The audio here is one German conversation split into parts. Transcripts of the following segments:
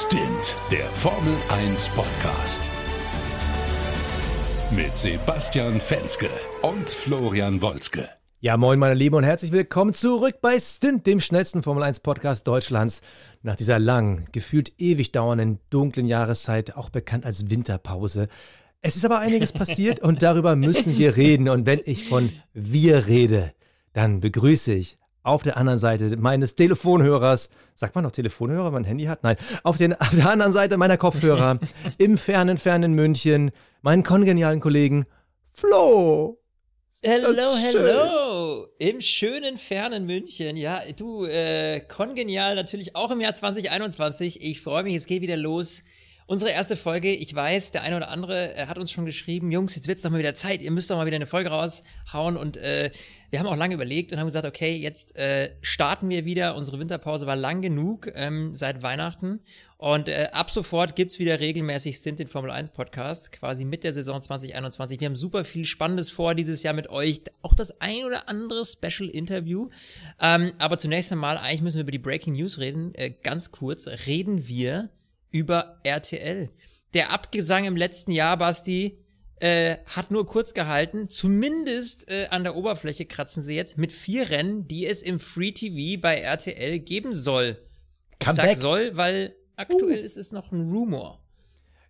Stint, der Formel 1 Podcast. Mit Sebastian Fenske und Florian Wolzke. Ja, moin, meine Lieben, und herzlich willkommen zurück bei Stint, dem schnellsten Formel 1 Podcast Deutschlands. Nach dieser langen, gefühlt ewig dauernden, dunklen Jahreszeit, auch bekannt als Winterpause. Es ist aber einiges passiert und darüber müssen wir reden. Und wenn ich von wir rede, dann begrüße ich auf der anderen Seite meines Telefonhörers, sagt man noch Telefonhörer, wenn man ein Handy hat? Nein, auf, den, auf der anderen Seite meiner Kopfhörer, im fernen, fernen München, meinen kongenialen Kollegen Flo. Hello, hello! Im schönen, fernen München. Ja, du, äh, kongenial natürlich auch im Jahr 2021. Ich freue mich, es geht wieder los. Unsere erste Folge, ich weiß, der eine oder andere äh, hat uns schon geschrieben, Jungs, jetzt wird's doch mal wieder Zeit, ihr müsst doch mal wieder eine Folge raushauen. Und äh, wir haben auch lange überlegt und haben gesagt, okay, jetzt äh, starten wir wieder. Unsere Winterpause war lang genug ähm, seit Weihnachten. Und äh, ab sofort gibt's wieder regelmäßig Stint den Formel 1 Podcast, quasi mit der Saison 2021. Wir haben super viel Spannendes vor dieses Jahr mit euch. Auch das ein oder andere Special Interview. Ähm, aber zunächst einmal, eigentlich müssen wir über die Breaking News reden. Äh, ganz kurz, reden wir über RTL. Der Abgesang im letzten Jahr, Basti, äh, hat nur kurz gehalten. Zumindest äh, an der Oberfläche kratzen sie jetzt mit vier Rennen, die es im Free TV bei RTL geben soll. Come ich sag back. soll, weil aktuell uh. ist es noch ein Rumor.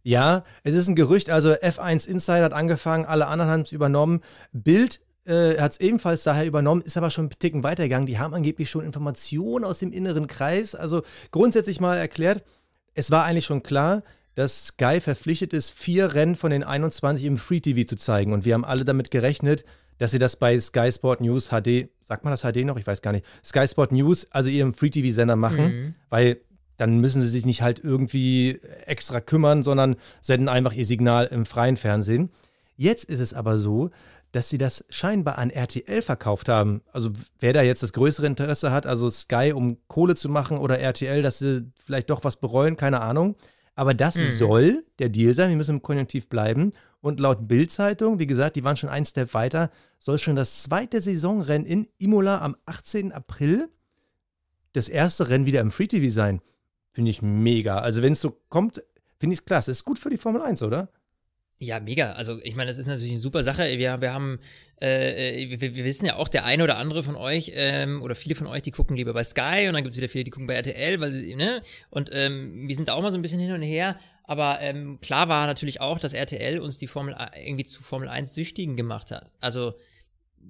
Ja, es ist ein Gerücht. Also F1 Insider hat angefangen, alle anderen haben es übernommen. Bild äh, hat es ebenfalls daher übernommen, ist aber schon einen Ticken weitergegangen. Die haben angeblich schon Informationen aus dem inneren Kreis. Also grundsätzlich mal erklärt, es war eigentlich schon klar, dass Sky verpflichtet ist, vier Rennen von den 21 im Free TV zu zeigen. Und wir haben alle damit gerechnet, dass sie das bei Sky Sport News HD, sagt man das HD noch? Ich weiß gar nicht. Sky Sport News, also ihrem Free TV-Sender machen, mhm. weil dann müssen sie sich nicht halt irgendwie extra kümmern, sondern senden einfach ihr Signal im freien Fernsehen. Jetzt ist es aber so, dass sie das scheinbar an RTL verkauft haben. Also wer da jetzt das größere Interesse hat, also Sky, um Kohle zu machen oder RTL, dass sie vielleicht doch was bereuen, keine Ahnung. Aber das hm. soll der Deal sein. Wir müssen im Konjunktiv bleiben. Und laut Bild-Zeitung, wie gesagt, die waren schon ein Step weiter, soll schon das zweite Saisonrennen in Imola am 18. April das erste Rennen wieder im Free TV sein. Finde ich mega. Also wenn es so kommt, finde ich es klasse. Ist gut für die Formel 1, oder? Ja, mega. Also ich meine, das ist natürlich eine super Sache. Wir, wir haben, äh, wir, wir wissen ja auch, der eine oder andere von euch ähm, oder viele von euch, die gucken lieber bei Sky und dann gibt's wieder viele, die gucken bei RTL, weil sie, ne? Und ähm, wir sind da auch mal so ein bisschen hin und her. Aber ähm, klar war natürlich auch, dass RTL uns die Formel irgendwie zu Formel 1 Süchtigen gemacht hat. Also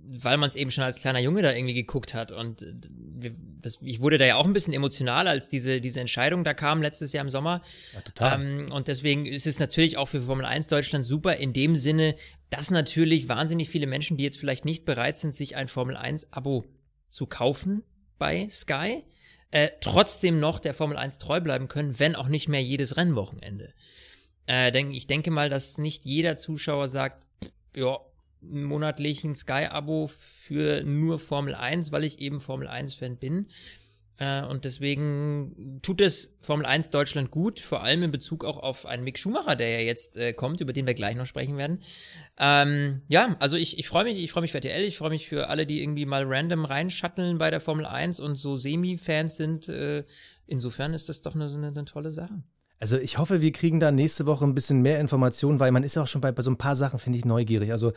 weil man es eben schon als kleiner Junge da irgendwie geguckt hat. Und äh, das, ich wurde da ja auch ein bisschen emotional, als diese, diese Entscheidung da kam letztes Jahr im Sommer. Ja, total. Ähm, und deswegen ist es natürlich auch für Formel 1 Deutschland super in dem Sinne, dass natürlich wahnsinnig viele Menschen, die jetzt vielleicht nicht bereit sind, sich ein Formel 1-Abo zu kaufen bei Sky, äh, trotzdem noch der Formel 1 treu bleiben können, wenn auch nicht mehr jedes Rennwochenende. Äh, denk, ich denke mal, dass nicht jeder Zuschauer sagt, ja, monatlichen Sky-Abo für nur Formel 1, weil ich eben Formel 1-Fan bin. Äh, und deswegen tut es Formel 1 Deutschland gut, vor allem in Bezug auch auf einen Mick Schumacher, der ja jetzt äh, kommt, über den wir gleich noch sprechen werden. Ähm, ja, also ich, ich freue mich, ich freue mich für RTL, ich freue mich für alle, die irgendwie mal random reinschatteln bei der Formel 1 und so Semi-Fans sind. Äh, insofern ist das doch eine, eine, eine tolle Sache. Also ich hoffe, wir kriegen da nächste Woche ein bisschen mehr Informationen, weil man ist ja auch schon bei, bei so ein paar Sachen, finde ich, neugierig. Also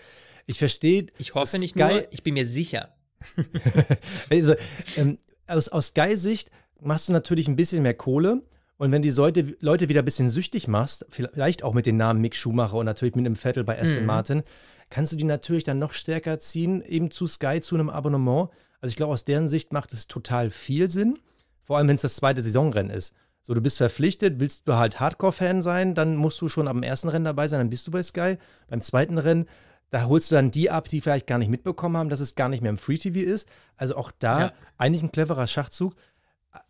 ich verstehe. Ich hoffe nicht Sky, nur, ich bin mir sicher. also, ähm, aus, aus Sky-Sicht machst du natürlich ein bisschen mehr Kohle. Und wenn die Leute, Leute wieder ein bisschen süchtig machst, vielleicht auch mit den Namen Mick Schumacher und natürlich mit einem Vettel bei Aston mhm. Martin, kannst du die natürlich dann noch stärker ziehen, eben zu Sky, zu einem Abonnement. Also ich glaube, aus deren Sicht macht es total viel Sinn. Vor allem, wenn es das zweite Saisonrennen ist. So, du bist verpflichtet, willst du halt Hardcore-Fan sein, dann musst du schon am ersten Rennen dabei sein, dann bist du bei Sky. Beim zweiten Rennen, da holst du dann die ab, die vielleicht gar nicht mitbekommen haben, dass es gar nicht mehr im Free TV ist. Also auch da ja. eigentlich ein cleverer Schachzug.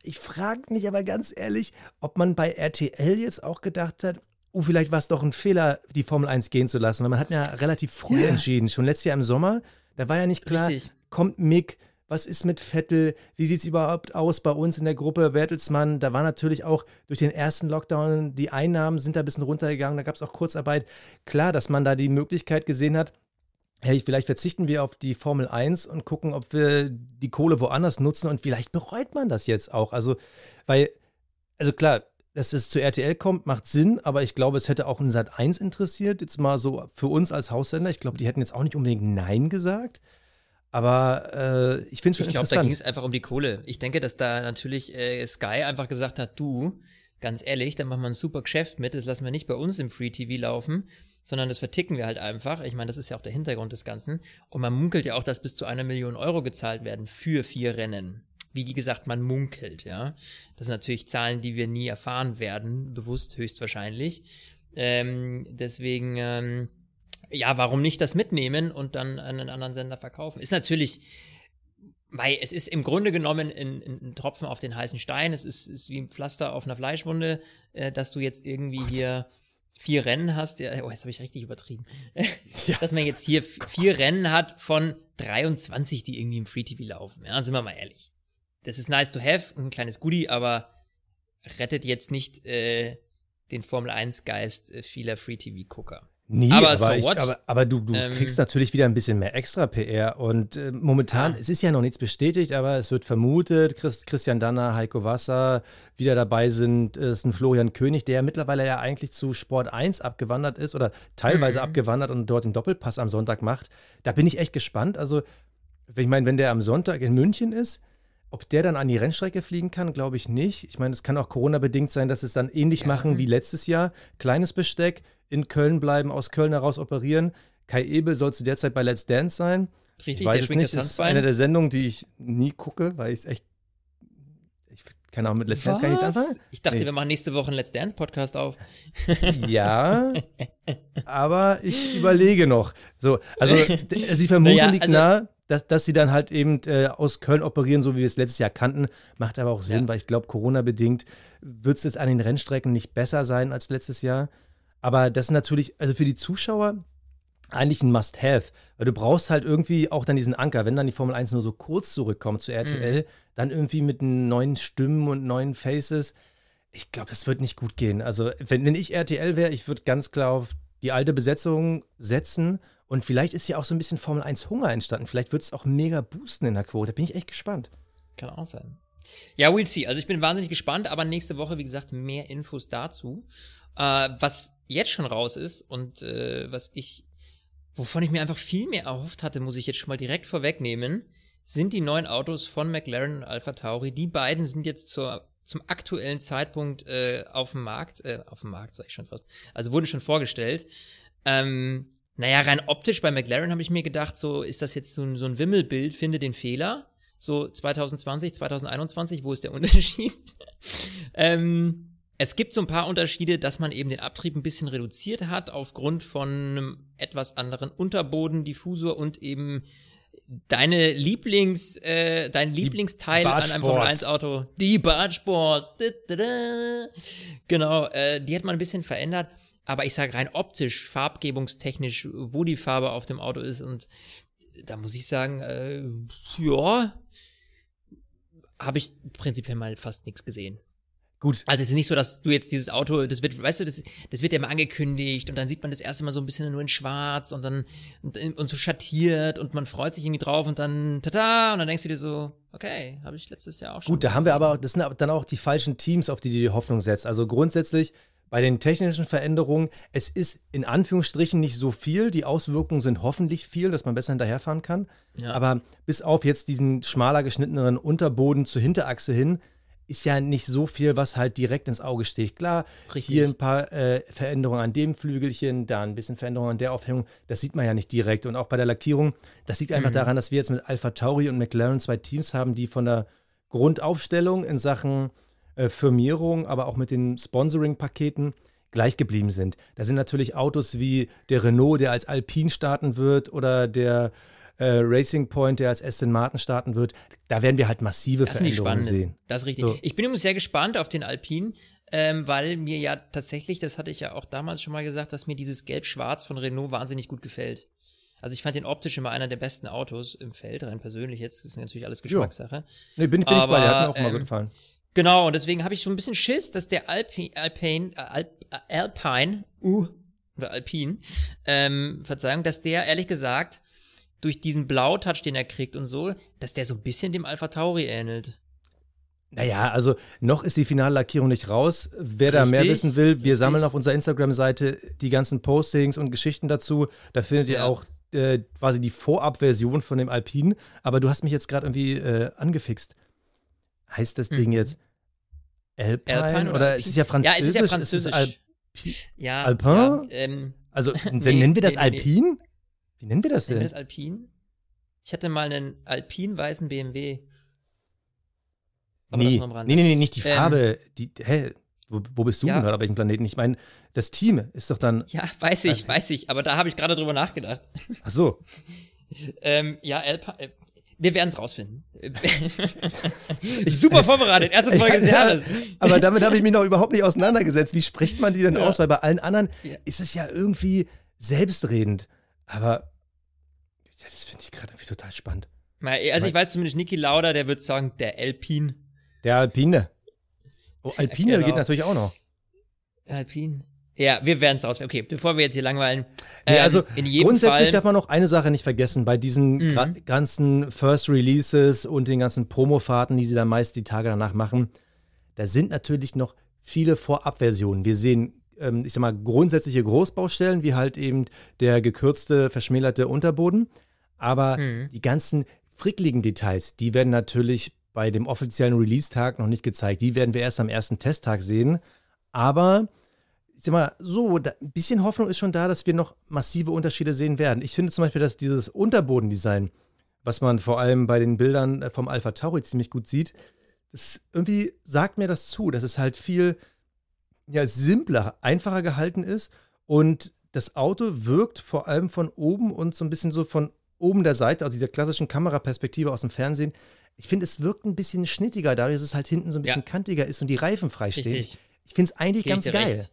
Ich frage mich aber ganz ehrlich, ob man bei RTL jetzt auch gedacht hat, oh, vielleicht war es doch ein Fehler, die Formel 1 gehen zu lassen, weil man hat ja relativ früh ja. entschieden, schon letztes Jahr im Sommer. Da war ja nicht klar, Richtig. kommt Mick, was ist mit Vettel, wie sieht es überhaupt aus bei uns in der Gruppe Bertelsmann. Da war natürlich auch durch den ersten Lockdown, die Einnahmen sind da ein bisschen runtergegangen, da gab es auch Kurzarbeit. Klar, dass man da die Möglichkeit gesehen hat, hey, vielleicht verzichten wir auf die Formel 1 und gucken, ob wir die Kohle woanders nutzen und vielleicht bereut man das jetzt auch. Also, weil, also klar, dass es zu RTL kommt, macht Sinn, aber ich glaube, es hätte auch in Sat 1 interessiert, jetzt mal so für uns als Haussender. Ich glaube, die hätten jetzt auch nicht unbedingt Nein gesagt. Aber äh, ich finde es schon Ich glaube, interessant. da ging es einfach um die Kohle. Ich denke, dass da natürlich äh, Sky einfach gesagt hat, du, ganz ehrlich, dann machen wir ein super Geschäft mit, das lassen wir nicht bei uns im Free TV laufen, sondern das verticken wir halt einfach. Ich meine, das ist ja auch der Hintergrund des Ganzen. Und man munkelt ja auch, dass bis zu einer Million Euro gezahlt werden für vier Rennen. Wie gesagt, man munkelt, ja. Das sind natürlich Zahlen, die wir nie erfahren werden, bewusst höchstwahrscheinlich. Ähm, deswegen, ähm, ja, warum nicht das mitnehmen und dann an einen anderen Sender verkaufen? Ist natürlich, weil es ist im Grunde genommen ein, ein Tropfen auf den heißen Stein. Es ist, ist wie ein Pflaster auf einer Fleischwunde, äh, dass du jetzt irgendwie hier vier Rennen hast. Ja, oh, jetzt habe ich richtig übertrieben. Ja. Dass man jetzt hier vier Rennen hat von 23, die irgendwie im Free TV laufen. Ja, sind wir mal ehrlich. Das ist nice to have, ein kleines Goodie, aber rettet jetzt nicht äh, den Formel 1 Geist äh, vieler Free TV Gucker. Nee, Aber aber, so ich, aber, aber du, du Ähm, kriegst natürlich wieder ein bisschen mehr extra PR. Und äh, momentan, Ah. es ist ja noch nichts bestätigt, aber es wird vermutet, Chris, Christian Danner, Heiko Wasser wieder dabei sind. Es ist ein Florian König, der mittlerweile ja eigentlich zu Sport 1 abgewandert ist oder teilweise Mhm. abgewandert und dort den Doppelpass am Sonntag macht. Da bin ich echt gespannt. Also, ich meine, wenn der am Sonntag in München ist, ob der dann an die Rennstrecke fliegen kann, glaube ich nicht. Ich meine, es kann auch Corona-bedingt sein, dass es dann ähnlich Ja. machen wie letztes Jahr. Kleines Besteck, in Köln bleiben, aus Köln heraus operieren. Kai Ebel soll zu der Zeit bei Let's Dance sein. Richtig, ich weiß der es nicht. das ist eine der Sendungen, die ich nie gucke, weil ich es echt. Ich kann auch mit Let's Dance gar nichts Was? anfangen. Ich dachte, Nee. wir machen nächste Woche einen Let's Dance Podcast auf. Ja, aber ich überlege noch. So, also sie vermuten Naja, liegt also- nahe, dass, dass sie dann halt eben äh, aus Köln operieren, so wie wir es letztes Jahr kannten. Macht aber auch Sinn, Ja. weil ich glaube, Corona-bedingt wird es jetzt an den Rennstrecken nicht besser sein als letztes Jahr. Aber das ist natürlich, also für die Zuschauer eigentlich ein Must-Have, weil du brauchst halt irgendwie auch dann diesen Anker, wenn dann die Formel 1 nur so kurz zurückkommt zu RTL, dann irgendwie mit neuen Stimmen und neuen Faces. Ich glaube, das wird nicht gut gehen. Also, wenn, wenn ich RTL wäre, ich würde ganz klar auf die alte Besetzung setzen. Und vielleicht ist ja auch so ein bisschen Formel 1 Hunger entstanden. Vielleicht wird es auch mega boosten in der Quote. Bin ich echt gespannt. Kann auch sein. Ja, we'll see. Also ich bin wahnsinnig gespannt, aber nächste Woche, wie gesagt, mehr Infos dazu. Äh, was jetzt schon raus ist und äh, was ich, wovon ich mir einfach viel mehr erhofft hatte, muss ich jetzt schon mal direkt vorwegnehmen, sind die neuen Autos von McLaren und Alpha Tauri. Die beiden sind jetzt zur, zum aktuellen Zeitpunkt äh, auf dem Markt, äh, auf dem Markt sag ich schon fast, also wurden schon vorgestellt. Ähm, naja, rein optisch bei McLaren habe ich mir gedacht, so ist das jetzt so ein, so ein Wimmelbild, finde den Fehler. So 2020, 2021, wo ist der Unterschied? ähm, es gibt so ein paar Unterschiede, dass man eben den Abtrieb ein bisschen reduziert hat aufgrund von einem etwas anderen Unterboden, Diffusor und eben deine Lieblings, äh, dein Lieblingsteil an einem Formel 1 Auto, die Bartsports. Genau, äh, die hat man ein bisschen verändert, aber ich sage rein optisch, farbgebungstechnisch, wo die Farbe auf dem Auto ist und da muss ich sagen, äh, ja, habe ich prinzipiell mal fast nichts gesehen. Gut. Also es ist nicht so, dass du jetzt dieses Auto, das wird, weißt du, das, das wird ja immer angekündigt und dann sieht man das erste Mal so ein bisschen nur in schwarz und dann und, und so schattiert und man freut sich irgendwie drauf und dann tada und dann denkst du dir so, okay, habe ich letztes Jahr auch schon. Gut, da haben wir aber, das sind aber dann auch die falschen Teams, auf die du die Hoffnung setzt. Also grundsätzlich bei den technischen Veränderungen, es ist in Anführungsstrichen nicht so viel. Die Auswirkungen sind hoffentlich viel, dass man besser hinterherfahren kann. Ja. Aber bis auf jetzt diesen schmaler geschnittenen Unterboden zur Hinterachse hin, ist ja nicht so viel, was halt direkt ins Auge sticht. Klar, Richtig. hier ein paar äh, Veränderungen an dem Flügelchen, da ein bisschen Veränderungen an der Aufhängung. Das sieht man ja nicht direkt. Und auch bei der Lackierung, das liegt einfach Mhm. daran, dass wir jetzt mit Alpha Tauri und McLaren zwei Teams haben, die von der Grundaufstellung in Sachen äh, Firmierung, aber auch mit den Sponsoring-Paketen gleich geblieben sind. Da sind natürlich Autos wie der Renault, der als Alpine starten wird, oder der äh, Racing Point, der als Aston Martin starten wird. Da werden wir halt massive Das Veränderungen sehen. Das ist richtig. So. Ich bin übrigens sehr gespannt auf den Alpine, ähm, weil mir ja tatsächlich, das hatte ich ja auch damals schon mal gesagt, dass mir dieses Gelb-Schwarz von Renault wahnsinnig gut gefällt. Also ich fand den optisch immer einer der besten Autos im Feld, rein persönlich jetzt. Ist natürlich alles Geschmackssache. Nee, bin, bin ich bei dir, hat mir auch Aber, mal ähm, gut gefallen. Genau, und deswegen habe ich so ein bisschen Schiss, dass der Alpi, Alpine, äh, Alp, äh, Alpine, uh, oder Alpine, ähm, Verzeihung, dass der ehrlich gesagt durch diesen Blautouch, den er kriegt und so, dass der so ein bisschen dem Alpha Tauri ähnelt. Naja, also noch ist die Finallackierung nicht raus. Wer da mehr Richtig, wissen will, wir richtig. sammeln auf unserer Instagram-Seite die ganzen Postings und Geschichten dazu. Da findet ihr Ja. auch äh, quasi die Vorabversion von dem Alpine. Aber du hast mich jetzt gerade irgendwie äh, angefixt. Heißt das Ding Mhm. jetzt Alpine, Alpine oder, oder es ist ja Ja, französisch? es ist ja französisch. ja, Alpin? Ja, ähm, also Nee, nennen wir das nee, nee, nee. Wie nennen wir das nennen wir denn? das Alpin? Ich hatte mal einen alpin-weißen BMW. Aber Nee, nee, nee, nee, nicht die Ähm, Farbe. Die, hä? Wo, wo bist du Ja. denn gerade? Auf welchem Planeten? Ich meine, das Team ist doch dann. Ja, weiß ich, Also- weiß ich. Aber da habe ich gerade drüber nachgedacht. Ach so. Ähm, ja, Alpine. Äh, wir werden es rausfinden. Super vorbereitet. Erste Folge des Ja, Jahres. Aber damit habe ich mich noch überhaupt nicht auseinandergesetzt. Wie spricht man die denn Ja. aus? Weil bei allen anderen ist es ja irgendwie selbstredend. Aber das finde ich gerade irgendwie total spannend. Mal, Also ich weiß zumindest, Niki Lauda, der wird sagen, der Alpin. Der Alpine. Oh, Alpine Genau. geht natürlich auch noch. Alpin. Ja, wir werden es rausfinden. Okay, bevor wir jetzt hier langweilen. Nee, ähm, also in jedem grundsätzlich Fall, darf man noch eine Sache nicht vergessen. Bei diesen Mhm. ganzen First Releases und den ganzen Promofahrten, die sie dann meist die Tage danach machen, da sind natürlich noch viele Vorabversionen. Wir sehen, ähm, ich sag mal, grundsätzliche Großbaustellen, wie halt eben der gekürzte, verschmälerte Unterboden. Aber Mhm. die ganzen frickligen Details, die werden natürlich bei dem offiziellen Release-Tag noch nicht gezeigt. Die werden wir erst am ersten Testtag sehen. Aber ich sag mal, so, da, ein bisschen Hoffnung ist schon da, dass wir noch massive Unterschiede sehen werden. Ich finde zum Beispiel, dass dieses Unterbodendesign, was man vor allem bei den Bildern äh, vom Alpha Tauri ziemlich gut sieht, das irgendwie sagt mir das zu, dass es halt viel ja, simpler, einfacher gehalten ist und das Auto wirkt vor allem von oben und so ein bisschen so von oben der Seite, also dieser klassischen Kameraperspektive aus dem Fernsehen. Ich finde, es wirkt ein bisschen schnittiger, dadurch, dass es halt hinten so ein bisschen Ja. kantiger ist und die Reifen frei stehen. Richtig. Ich finde es eigentlich Gebe ganz geil. recht.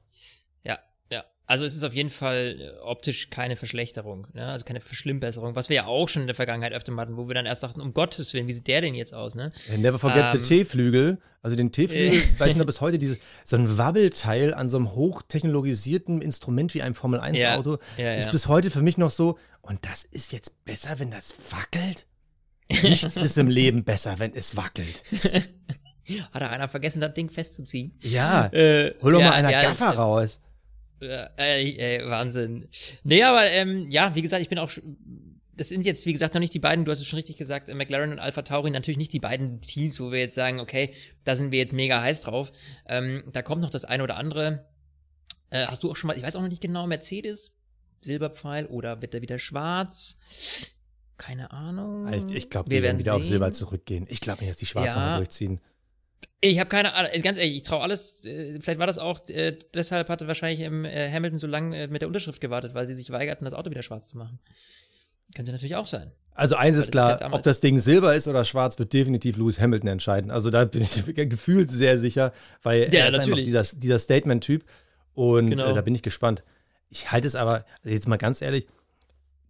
Ja, ja. Also es ist auf jeden Fall äh, optisch keine Verschlechterung, ne? also keine Verschlimmbesserung, was wir ja auch schon in der Vergangenheit öfter hatten, wo wir dann erst dachten, um Gottes Willen, wie sieht der denn jetzt aus, ne? Äh, Never forget Ähm, the T-Flügel. Also den T-Flügel, Äh. weiß nicht, ob bis heute dieses, so ein Wabbelteil an so einem hochtechnologisierten Instrument wie einem Formel-1-Auto ja, ist ja. bis heute für mich noch so, und das ist jetzt besser, wenn das wackelt? Nichts ist im Leben besser, wenn es wackelt. Hat da einer vergessen, das Ding festzuziehen? Ja, Äh, hol doch ja, mal einer ja, Gaffer das- raus. Äh, äh, Wahnsinn. Nee, aber ähm, ja, wie gesagt, ich bin auch. Das sind jetzt, wie gesagt, noch nicht die beiden, du hast es schon richtig gesagt, äh, McLaren und Alpha Tauri, natürlich nicht die beiden Teams, wo wir jetzt sagen, okay, da sind wir jetzt mega heiß drauf. Ähm, da kommt noch das eine oder andere. Äh, hast du auch schon mal, ich weiß auch noch nicht genau, Mercedes, Silberpfeil oder wird er wieder schwarz? Keine Ahnung. Also ich glaube, Wir die werden wieder auf sehen. Silber zurückgehen. Ich glaube nicht, dass die Schwarzen Ja. durchziehen. Ich habe keine Ahnung, ganz ehrlich, ich traue alles, äh, vielleicht war das auch, äh, deshalb hatte wahrscheinlich ähm, äh, Hamilton so lange äh, mit der Unterschrift gewartet, weil sie sich weigerten, das Auto wieder schwarz zu machen. Könnte natürlich auch sein. Also eins ist klar, ob das Ding Silber ist oder schwarz, wird definitiv Lewis Hamilton entscheiden. Also da bin ich gefühlt sehr sicher, weil Ja, er ist einfach natürlich. dieser, dieser Statement-Typ. Und Genau. äh, da bin ich gespannt. Ich halte es aber, also jetzt mal ganz ehrlich,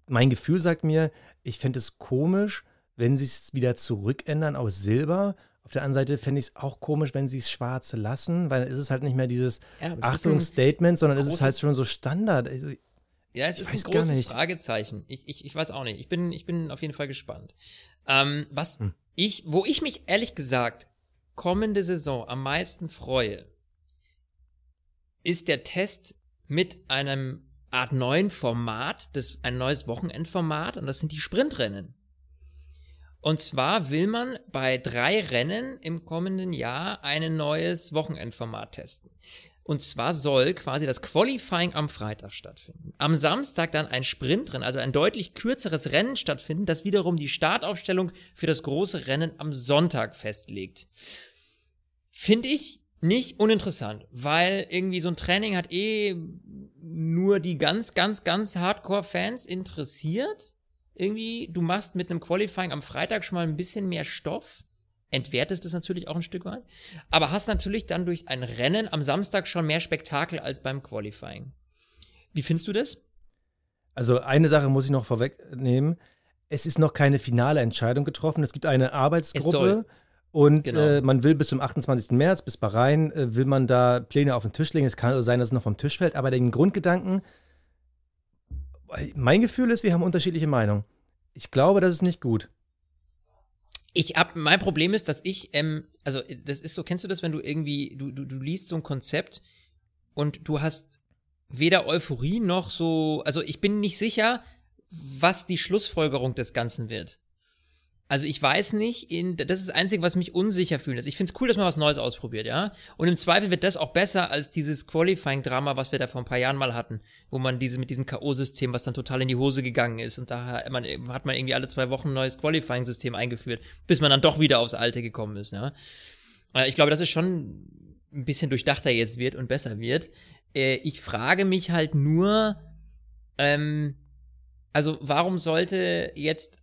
mein Gefühl sagt mir, ich fände es komisch, wenn sie es wieder zurückändern aus Silber. Auf der anderen Seite fände ich es auch komisch, wenn sie es schwarz lassen, weil dann ist es halt nicht mehr dieses Ja, ist Achtung-Statement, sondern es ist halt großes- schon so Standard. Ja, es Ich ist ein großes. Fragezeichen. Ich, ich, ich weiß auch nicht. Ich bin, ich bin auf jeden Fall gespannt. Ähm, was Hm. ich, wo ich mich ehrlich gesagt kommende Saison am meisten freue, ist der Test mit einem Art neuen Format, das, ein neues Wochenendformat, und das sind die Sprintrennen. Und zwar will man bei drei Rennen im kommenden Jahr ein neues Wochenendformat testen. Und zwar soll quasi das Qualifying am Freitag stattfinden. Am Samstag dann ein Sprintrennen, also ein deutlich kürzeres Rennen stattfinden, das wiederum die Startaufstellung für das große Rennen am Sonntag festlegt. Finde ich nicht uninteressant, weil irgendwie so ein Training hat eh nur die ganz, ganz, ganz Hardcore-Fans interessiert. Irgendwie, du machst mit einem Qualifying am Freitag schon mal ein bisschen mehr Stoff, entwertest es natürlich auch ein Stück weit, aber hast natürlich dann durch ein Rennen am Samstag schon mehr Spektakel als beim Qualifying. Wie findest du das? Also eine Sache muss ich noch vorwegnehmen. Es ist noch keine finale Entscheidung getroffen. Es gibt eine. Arbeitsgruppe und Genau. äh, man will bis zum 28. März, bis Bahrain, äh, will man da Pläne auf den Tisch legen. Es kann also sein, dass es noch vom Tisch fällt, aber den Grundgedanken, mein Gefühl ist, wir haben unterschiedliche Meinungen. Ich glaube, das ist nicht gut. Ich hab, mein Problem ist, dass ich, ähm, also das ist so, kennst du das, wenn du irgendwie, du, du, du liest so ein Konzept und du hast weder Euphorie noch so, also ich bin nicht sicher, was die Schlussfolgerung des Ganzen wird. Also ich weiß nicht, in, das ist das Einzige, was mich unsicher fühlt. Also ich finde es cool, dass man was Neues ausprobiert, ja. Und im Zweifel wird das auch besser als dieses Qualifying-Drama, was wir da vor ein paar Jahren mal hatten, wo man diese mit diesem K.O.-System, was dann total in die Hose gegangen ist. Und da hat man, hat man irgendwie alle zwei Wochen ein neues Qualifying-System eingeführt, bis man dann doch wieder aufs Alte gekommen ist, ja. Äh, ich glaube, dass es schon ein bisschen durchdachter jetzt wird und besser wird. Äh, ich frage mich halt nur, ähm, also warum sollte jetzt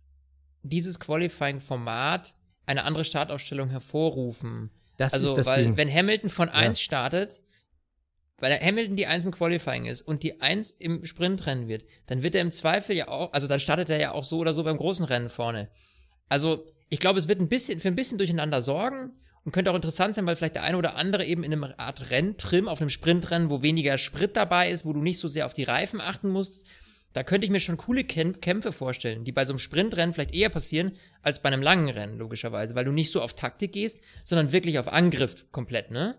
dieses Qualifying-Format eine andere Startaufstellung hervorrufen. Das also, ist das weil, Ding. wenn Hamilton von 1 startet, weil Hamilton die 1 im Qualifying ist und die 1 im Sprintrennen wird, dann wird er im Zweifel ja auch, also dann startet er ja auch so oder so beim großen Rennen vorne. Also, ich glaube, es wird ein bisschen, für ein bisschen durcheinander sorgen und könnte auch interessant sein, weil vielleicht der eine oder andere eben in einem Art Renntrim auf einem Sprintrennen, wo weniger Sprit dabei ist, wo du nicht so sehr auf die Reifen achten musst, da könnte ich mir schon coole Kämpfe vorstellen, die bei so einem Sprintrennen vielleicht eher passieren als bei einem langen Rennen, logischerweise, weil du nicht so auf Taktik gehst, sondern wirklich auf Angriff komplett, ne?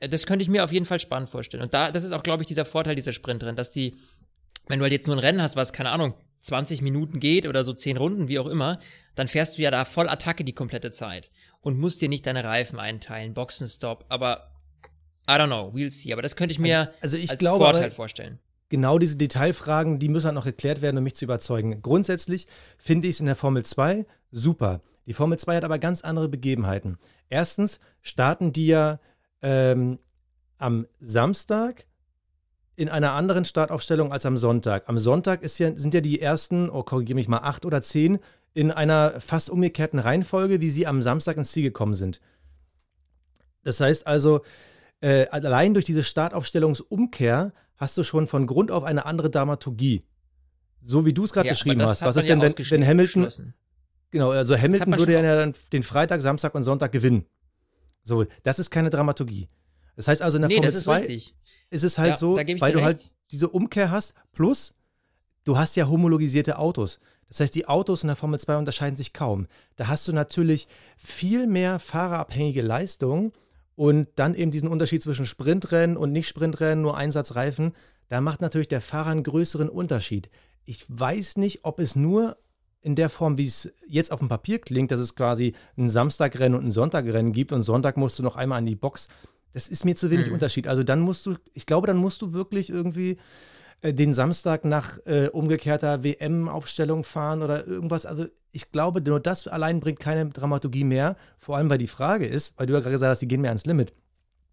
Äh, das könnte ich mir auf jeden Fall spannend vorstellen. Und da, das ist auch, glaube ich, dieser Vorteil dieser Sprintrennen, dass die, wenn du halt jetzt nur ein Rennen hast, was, keine Ahnung, 20 Minuten geht oder so 10 Runden, wie auch immer, dann fährst du ja da voll Attacke die komplette Zeit und musst dir nicht deine Reifen einteilen, Boxenstopp, aber I don't know, we'll see. Aber das könnte ich mir Also- also ich als glaube Vorteil aber- vorstellen. Genau diese Detailfragen, die müssen halt noch geklärt werden, um mich zu überzeugen. Grundsätzlich finde ich es in der Formel 2 super. Die Formel 2 hat aber ganz andere Begebenheiten. Erstens starten die ja ähm, am Samstag in einer anderen Startaufstellung als am Sonntag. Am Sonntag ja, sind ja die ersten, oh, korrigiere mich mal, acht oder zehn in einer fast umgekehrten Reihenfolge, wie sie am Samstag ins Ziel gekommen sind. Das heißt also, äh, allein durch diese Startaufstellungsumkehr hast du schon von Grund auf eine andere Dramaturgie. So wie du es gerade Ja, beschrieben hast. Was ist ja denn, wenn, wenn Hamilton, genau, also Hamilton würde ja dann den Freitag, Samstag und Sonntag gewinnen. So, das ist keine Dramaturgie. Das heißt also in der Nee, Formel das ist 2 richtig. ist es halt Ja, so, weil du halt recht. diese Umkehr hast, plus du hast ja homologisierte Autos. Das heißt, die Autos in der Formel 2 unterscheiden sich kaum. Da hast du natürlich viel mehr fahrerabhängige Leistung und dann eben diesen Unterschied zwischen Sprintrennen und Nicht-Sprintrennen, nur Einsatzreifen. Da macht natürlich der Fahrer einen größeren Unterschied. Ich weiß nicht, ob es nur in der Form, wie es jetzt auf dem Papier klingt, dass es quasi ein Samstagrennen und ein Sonntagrennen gibt und Sonntag musst du noch einmal an die Box. Das ist mir zu wenig Mhm. Unterschied. Also dann musst du, ich glaube, dann musst du wirklich irgendwie den Samstag nach äh, umgekehrter WM-Aufstellung fahren oder irgendwas. Also ich glaube, nur das allein bringt keine Dramaturgie mehr. Vor allem, weil die Frage ist, weil du ja gerade gesagt hast, die gehen mehr ans Limit.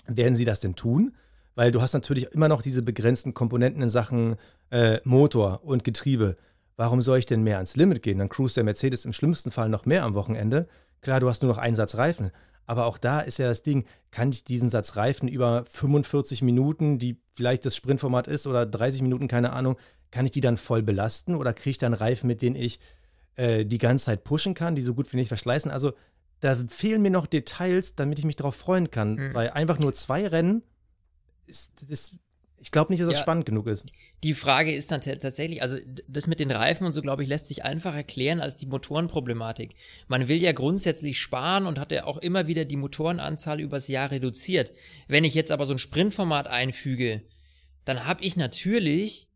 Werden sie das denn tun? Weil du hast natürlich immer noch diese begrenzten Komponenten in Sachen äh, Motor und Getriebe. Warum soll ich denn mehr ans Limit gehen? Dann cruist der Mercedes im schlimmsten Fall noch mehr am Wochenende. Klar, du hast nur noch einen Satz Reifen. Aber auch da ist ja das Ding, kann ich diesen Satz Reifen über 45 Minuten, die vielleicht das Sprintformat ist, oder 30 Minuten, keine Ahnung, kann ich die dann voll belasten? Oder kriege ich dann Reifen, mit denen ich äh, die ganze Zeit pushen kann, die so gut wie nicht verschleißen? Also da fehlen mir noch Details, damit ich mich darauf freuen kann. Mhm. Weil einfach nur zwei Rennen, ist, ist, ich glaube nicht, dass das Ja. spannend genug ist. Die Frage ist dann tatsächlich, also das mit den Reifen und so, glaube ich, lässt sich einfach erklären als die Motorenproblematik. Man will ja grundsätzlich sparen und hat ja auch immer wieder die Motorenanzahl übers Jahr reduziert. Wenn ich jetzt aber so ein Sprintformat einfüge, dann habe ich natürlich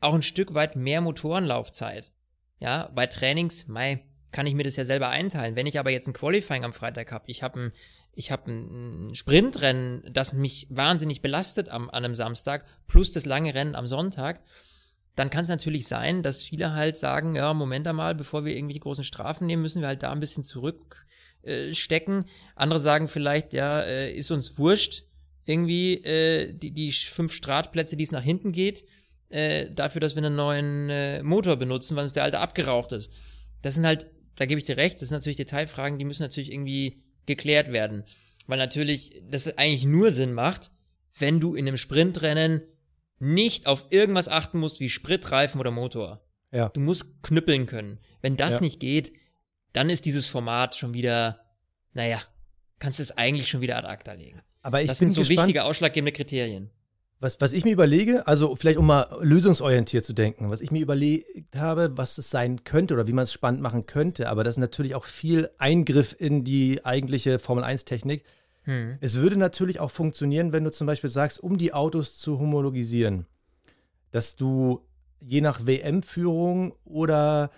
auch ein Stück weit mehr Motorenlaufzeit. Ja, bei Trainings, mei, kann ich mir das ja selber einteilen. Wenn ich aber jetzt ein Qualifying am Freitag habe, ich habe ein, ich habe ein Sprintrennen, das mich wahnsinnig belastet am, an einem Samstag, plus das lange Rennen am Sonntag, dann kann es natürlich sein, dass viele halt sagen, ja, Moment einmal, bevor wir irgendwie die großen Strafen nehmen, müssen wir halt da ein bisschen zurückstecken. Äh. Andere sagen vielleicht, ja, äh, ist uns wurscht, irgendwie äh, die, die fünf Startplätze, die es nach hinten geht, äh, dafür, dass wir einen neuen äh, Motor benutzen, weil uns der alte abgeraucht ist. Das sind halt, da gebe ich dir recht, das sind natürlich Detailfragen, die müssen natürlich irgendwie geklärt werden. Weil natürlich das eigentlich nur Sinn macht, wenn du in einem Sprintrennen nicht auf irgendwas achten musst wie Spritreifen oder Motor. Ja. Du musst knüppeln können. Wenn das Ja. nicht geht, dann ist dieses Format schon wieder, naja, kannst du es eigentlich schon wieder ad acta legen. Aber ich das bin sind so gespannt, wichtige ausschlaggebende Kriterien. Was, was ich mir überlege, also vielleicht um mal lösungsorientiert zu denken, was ich mir überlegt habe, was es sein könnte oder wie man es spannend machen könnte, aber das ist natürlich auch viel Eingriff in die eigentliche Formel-1-Technik. Hm. Es würde natürlich auch funktionieren, wenn du zum Beispiel sagst, um die Autos zu homologisieren, dass du je nach WM-Führung oder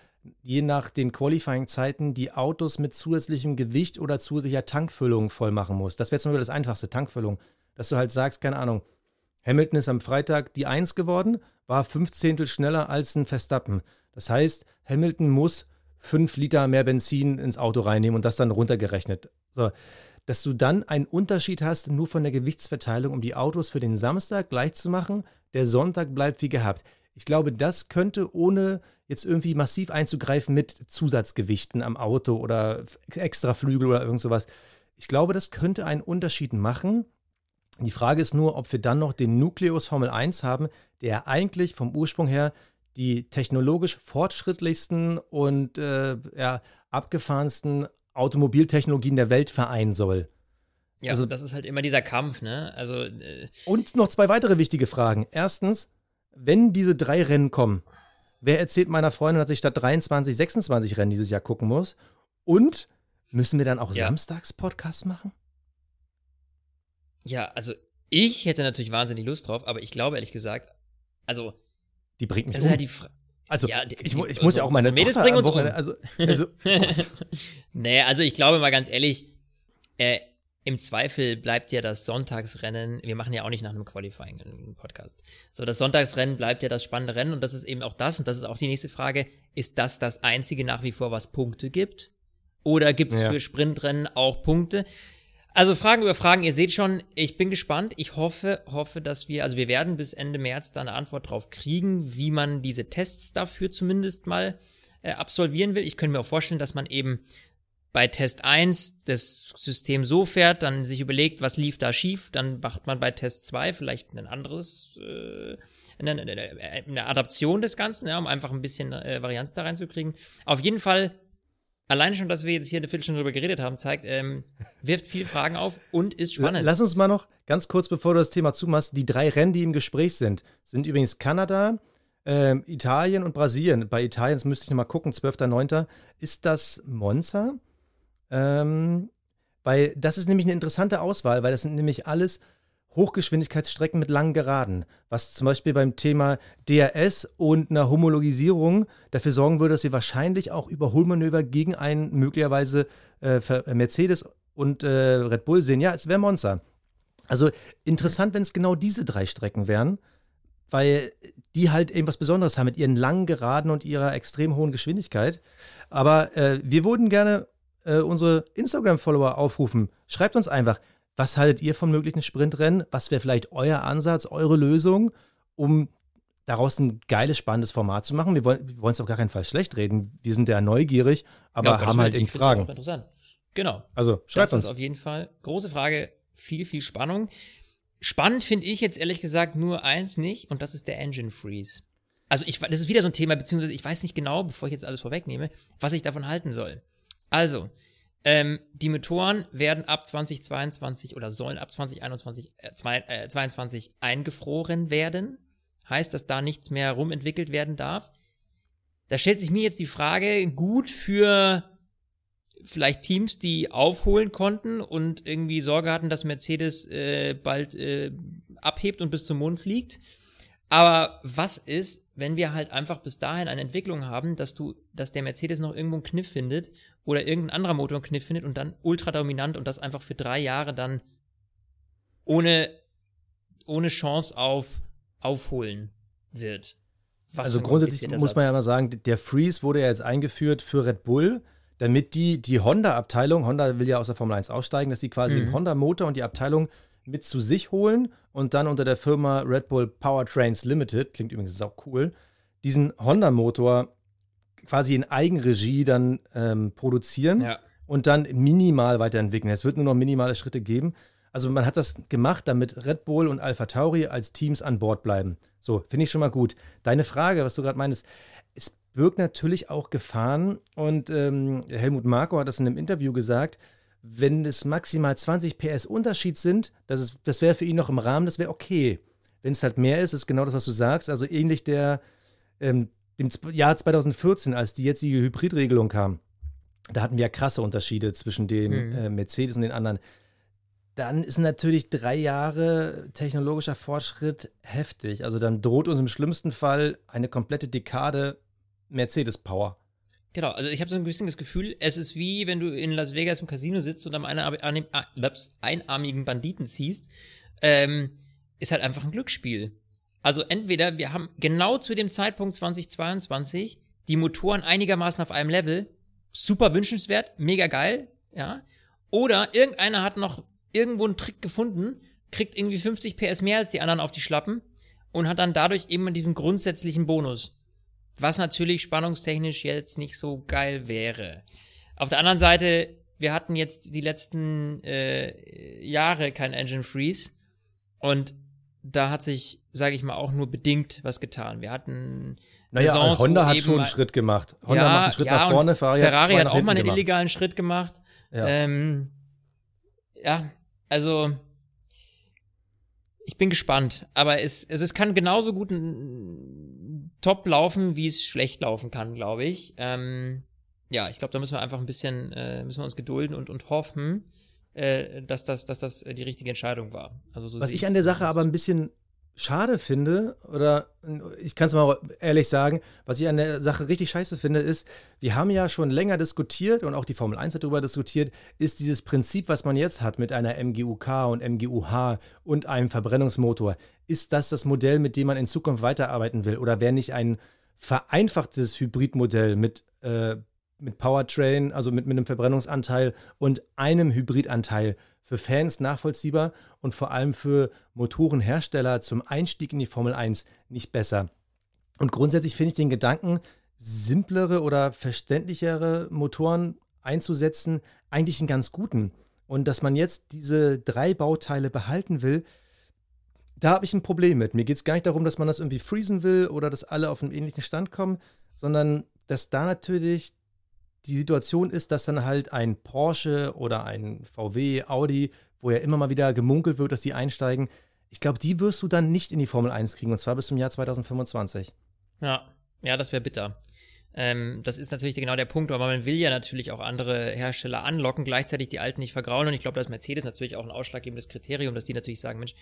je nach den Qualifying-Zeiten die Autos mit zusätzlichem Gewicht oder zusätzlicher Tankfüllung voll machen musst. Das wäre zum Beispiel das einfachste, Tankfüllung. Dass du halt sagst, keine Ahnung, Hamilton ist am Freitag die Eins geworden, war fünf Zehntel schneller als ein Verstappen. Das heißt, Hamilton muss fünf Liter mehr Benzin ins Auto reinnehmen und das dann runtergerechnet. So, dass du dann einen Unterschied hast, nur von der Gewichtsverteilung, um die Autos für den Samstag gleich zu machen. Der Sonntag bleibt wie gehabt. Ich glaube, das könnte ohne jetzt irgendwie massiv einzugreifen mit Zusatzgewichten am Auto oder extra Flügel oder irgend sowas. Ich glaube, das könnte einen Unterschied machen die Frage ist nur, ob wir dann noch den Nucleus Formel 1 haben, der eigentlich vom Ursprung her die technologisch fortschrittlichsten und äh, ja, abgefahrensten Automobiltechnologien der Welt vereinen soll. Ja, also das ist halt immer dieser Kampf, ne? Also äh und noch zwei weitere wichtige Fragen. Erstens, wenn diese drei Rennen kommen, wer erzählt meiner Freundin, dass ich statt 23 26 Rennen dieses Jahr gucken muss? Und müssen wir dann auch ja. Samstags Podcasts machen? Ja, also ich hätte natürlich wahnsinnig Lust drauf, aber ich glaube ehrlich gesagt, also. Die bringt mich das um. ist halt die Frage. Also, ja, ich, ich, ich muss also, ja auch meine Mädels bringen uns um. Also, also nee, also ich glaube mal ganz ehrlich, äh, im Zweifel bleibt ja das Sonntagsrennen, wir machen ja auch nicht nach einem Qualifying einen Podcast. So, das Sonntagsrennen bleibt ja das spannende Rennen und das ist eben auch das und das ist auch die nächste Frage, ist das das einzige nach wie vor, was Punkte gibt? Oder gibt es ja. für Sprintrennen auch Punkte? Also Fragen über Fragen, ihr seht schon, ich bin gespannt. Ich hoffe, hoffe, dass wir, also wir werden bis Ende März da eine Antwort drauf kriegen, wie man diese Tests dafür zumindest mal äh, absolvieren will. Ich könnte mir auch vorstellen, dass man eben bei Test 1 das System so fährt, dann sich überlegt, was lief da schief, dann macht man bei Test 2 vielleicht ein anderes, äh, eine, eine, eine Adaption des Ganzen, ja, um einfach ein bisschen äh, Varianz da reinzukriegen. Auf jeden Fall alleine schon, dass wir jetzt hier eine Viertelstunde drüber geredet haben, zeigt, ähm, wirft viele Fragen auf und ist spannend. Lass uns mal noch ganz kurz, bevor du das Thema zumachst, die drei Rennen, die im Gespräch sind, sind übrigens Kanada, ähm, Italien und Brasilien. Bei Italien, das müsste ich noch mal gucken, 12.09. Ist das Monza? Ähm, weil das ist nämlich eine interessante Auswahl, weil das sind nämlich alles Hochgeschwindigkeitsstrecken mit langen Geraden, was zum Beispiel beim Thema DRS und einer Homologisierung dafür sorgen würde, dass wir wahrscheinlich auch Überholmanöver gegen einen möglicherweise äh, Mercedes und äh, Red Bull sehen. Ja, es wäre Monza. Also interessant, wenn es genau diese drei Strecken wären, weil die halt eben was Besonderes haben mit ihren langen Geraden und ihrer extrem hohen Geschwindigkeit. Aber äh, wir würden gerne äh, unsere Instagram-Follower aufrufen. Schreibt uns einfach, was haltet ihr von möglichen Sprintrennen? Was wäre vielleicht euer Ansatz, eure Lösung, um daraus ein geiles, spannendes Format zu machen? Wir wollen es auf gar keinen Fall schlecht reden. Wir sind ja neugierig, aber ja, haben halt eben Fragen. Interessant. Genau. Also schreibt das uns. ist auf jeden Fall große Frage, viel, viel Spannung. Spannend finde ich jetzt ehrlich gesagt nur eins nicht und das ist der Engine Freeze. Also ich, das ist wieder so ein Thema, beziehungsweise ich weiß nicht genau, bevor ich jetzt alles vorwegnehme, was ich davon halten soll. Also, ähm, die Motoren werden ab 2022 oder sollen ab 2021, äh, zwei, äh, 22 eingefroren werden. Heißt, dass da nichts mehr rumentwickelt werden darf. Da stellt sich mir jetzt die Frage, gut für vielleicht Teams, die aufholen konnten und irgendwie Sorge hatten, dass Mercedes äh, bald äh, abhebt und bis zum Mond fliegt. Aber was ist, wenn wir halt einfach bis dahin eine Entwicklung haben, dass du, dass der Mercedes noch irgendwo einen Kniff findet oder irgendein anderer Motor einen Kniff findet und dann ultra dominant und das einfach für drei Jahre dann ohne, ohne Chance auf Aufholen wird. Was also grundsätzlich muss man ja mal sagen, der Freeze wurde ja jetzt eingeführt für Red Bull, damit die, die Honda-Abteilung, Honda will ja aus der Formel 1 aussteigen, dass die quasi mhm. den Honda-Motor und die Abteilung mit zu sich holen und dann unter der Firma Red Bull Powertrains Limited, klingt übrigens sau cool, diesen Honda-Motor quasi in Eigenregie dann ähm, produzieren ja. und dann minimal weiterentwickeln. Es wird nur noch minimale Schritte geben. Also man hat das gemacht, damit Red Bull und Alpha Tauri als Teams an Bord bleiben. So, finde ich schon mal gut. Deine Frage, was du gerade meinst, es birgt natürlich auch Gefahren und ähm, Helmut Marko hat das in einem Interview gesagt, wenn es maximal 20 PS Unterschied sind, das, das wäre für ihn noch im Rahmen, das wäre okay. wenn es halt mehr ist, ist genau das, was du sagst. Also ähnlich der, ähm, dem Jahr 2014, als die jetzige Hybridregelung kam. Da hatten wir ja krasse Unterschiede zwischen dem mhm. äh, Mercedes und den anderen. Dann ist natürlich drei Jahre technologischer Fortschritt heftig. Also dann droht uns im schlimmsten Fall eine komplette Dekade Mercedes-Power. Genau, also ich habe so ein bisschen das Gefühl, es ist wie wenn du in Las Vegas im Casino sitzt und am einarmigen Banditen ziehst. Ähm, ist halt einfach ein Glücksspiel. Also entweder wir haben genau zu dem Zeitpunkt 2022 die Motoren einigermaßen auf einem Level, super wünschenswert, mega geil, ja. Oder irgendeiner hat noch irgendwo einen Trick gefunden, kriegt irgendwie 50 PS mehr als die anderen auf die Schlappen und hat dann dadurch eben diesen grundsätzlichen Bonus. Was natürlich spannungstechnisch jetzt nicht so geil wäre. Auf der anderen Seite, wir hatten jetzt die letzten äh, Jahre kein Engine Freeze und da hat sich, sage ich mal, auch nur bedingt was getan. Wir hatten naja, Saisons, Honda hat schon einen Schritt gemacht. Honda ja, macht einen Schritt ja, nach vorne, Ferrari, Ferrari hat, hat auch mal einen gemacht. illegalen Schritt gemacht. Ja. Ähm, ja, also ich bin gespannt, aber es, also es kann genauso gut top laufen, wie es schlecht laufen kann, glaube ich. Ähm, ja, ich glaube, da müssen wir einfach ein bisschen, äh, müssen wir uns gedulden und, und hoffen, äh, dass, das, dass das die richtige Entscheidung war. Also so Was ich an der Sache aber ein bisschen schade finde, oder ich kann es mal ehrlich sagen, was ich an der Sache richtig scheiße finde, ist, wir haben ja schon länger diskutiert und auch die Formel 1 hat darüber diskutiert, ist dieses Prinzip, was man jetzt hat mit einer MGUK und MGUH und einem Verbrennungsmotor, ist das das Modell, mit dem man in Zukunft weiterarbeiten will? Oder wäre nicht ein vereinfachtes Hybridmodell mit, äh, mit Powertrain, also mit, mit einem Verbrennungsanteil und einem Hybridanteil für Fans nachvollziehbar und vor allem für Motorenhersteller zum Einstieg in die Formel 1 nicht besser. Und grundsätzlich finde ich den Gedanken, simplere oder verständlichere Motoren einzusetzen, eigentlich einen ganz guten. Und dass man jetzt diese drei Bauteile behalten will, da habe ich ein Problem mit. Mir geht es gar nicht darum, dass man das irgendwie freezen will oder dass alle auf einen ähnlichen Stand kommen, sondern dass da natürlich die Situation ist, dass dann halt ein Porsche oder ein VW, Audi, wo ja immer mal wieder gemunkelt wird, dass die einsteigen, ich glaube, die wirst du dann nicht in die Formel 1 kriegen, und zwar bis zum Jahr 2025. Ja, ja, das wäre bitter. Ähm, das ist natürlich genau der Punkt, aber man will ja natürlich auch andere Hersteller anlocken, gleichzeitig die alten nicht vergrauen. Und ich glaube, da ist Mercedes natürlich auch ein ausschlaggebendes Kriterium, dass die natürlich sagen, Mensch,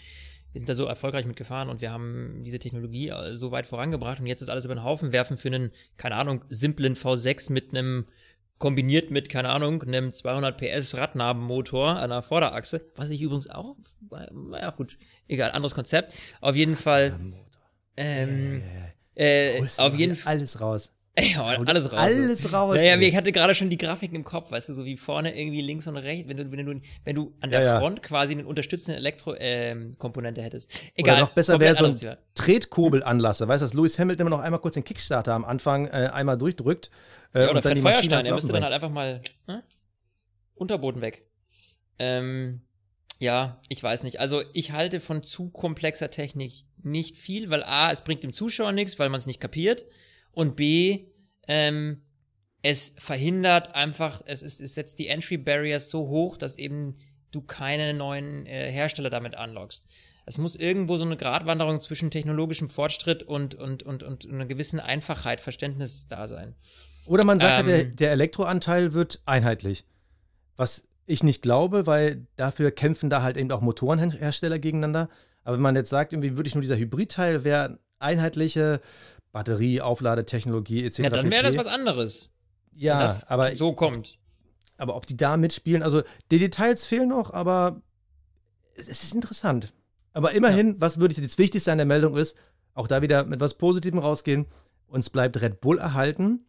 wir sind da so erfolgreich mitgefahren und wir haben diese Technologie äh, so weit vorangebracht und jetzt ist alles über den Haufen werfen für einen, keine Ahnung, simplen V6 mit einem kombiniert mit, keine Ahnung, einem 200 PS Radnabenmotor an der Vorderachse, was ich übrigens auch, naja gut, egal, anderes Konzept. Auf jeden Fall, ähm, äh, auf jeden Fall. Alles raus. Ja, alles raus. Alles raus. Naja, ey. ich hatte gerade schon die Grafiken im Kopf, weißt du, so wie vorne irgendwie links und rechts, wenn du, wenn du, wenn du an der ja, Front quasi eine unterstützende Elektrokomponente ähm, hättest. Egal. Oder noch besser wäre so ein Tretkurbelanlasser. Weißt du, dass Lewis Hamilton immer noch einmal kurz den Kickstarter am Anfang äh, einmal durchdrückt äh, ja, oder Fred Feuerstein, er müsste dann halt einfach mal ne? Unterboden weg. Ähm, ja, ich weiß nicht. Also ich halte von zu komplexer Technik nicht viel, weil A, es bringt dem Zuschauer nichts, weil man es nicht kapiert. Und B, ähm, es verhindert einfach, es, ist, es setzt die Entry Barriers so hoch, dass eben du keine neuen äh, Hersteller damit anlockst. Es muss irgendwo so eine Gratwanderung zwischen technologischem Fortschritt und, und, und, und einer gewissen Einfachheit, Verständnis da sein. Oder man sagt, ähm, der, der Elektroanteil wird einheitlich. Was ich nicht glaube, weil dafür kämpfen da halt eben auch Motorenhersteller gegeneinander. Aber wenn man jetzt sagt, irgendwie wirklich nur dieser Hybridteil wäre einheitliche Batterie, Aufladetechnologie etc. Ja, dann wäre das was anderes. Ja, aber so kommt. Aber ob die da mitspielen, also die Details fehlen noch, aber es ist interessant. Aber immerhin, ja. was würde ich das Wichtigste an der Meldung ist, auch da wieder mit was Positivem rausgehen. Uns bleibt Red Bull erhalten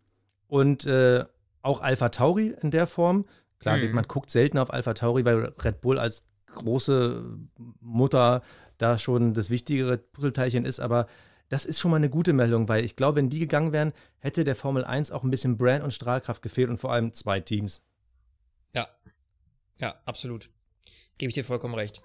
und äh, auch Alpha Tauri in der Form. Klar, mhm. man guckt selten auf Alpha Tauri, weil Red Bull als große Mutter da schon das wichtigere Puzzleteilchen ist, aber das ist schon mal eine gute Meldung, weil ich glaube, wenn die gegangen wären, hätte der Formel 1 auch ein bisschen Brand und Strahlkraft gefehlt und vor allem zwei Teams. Ja, ja, absolut. Gebe ich dir vollkommen recht.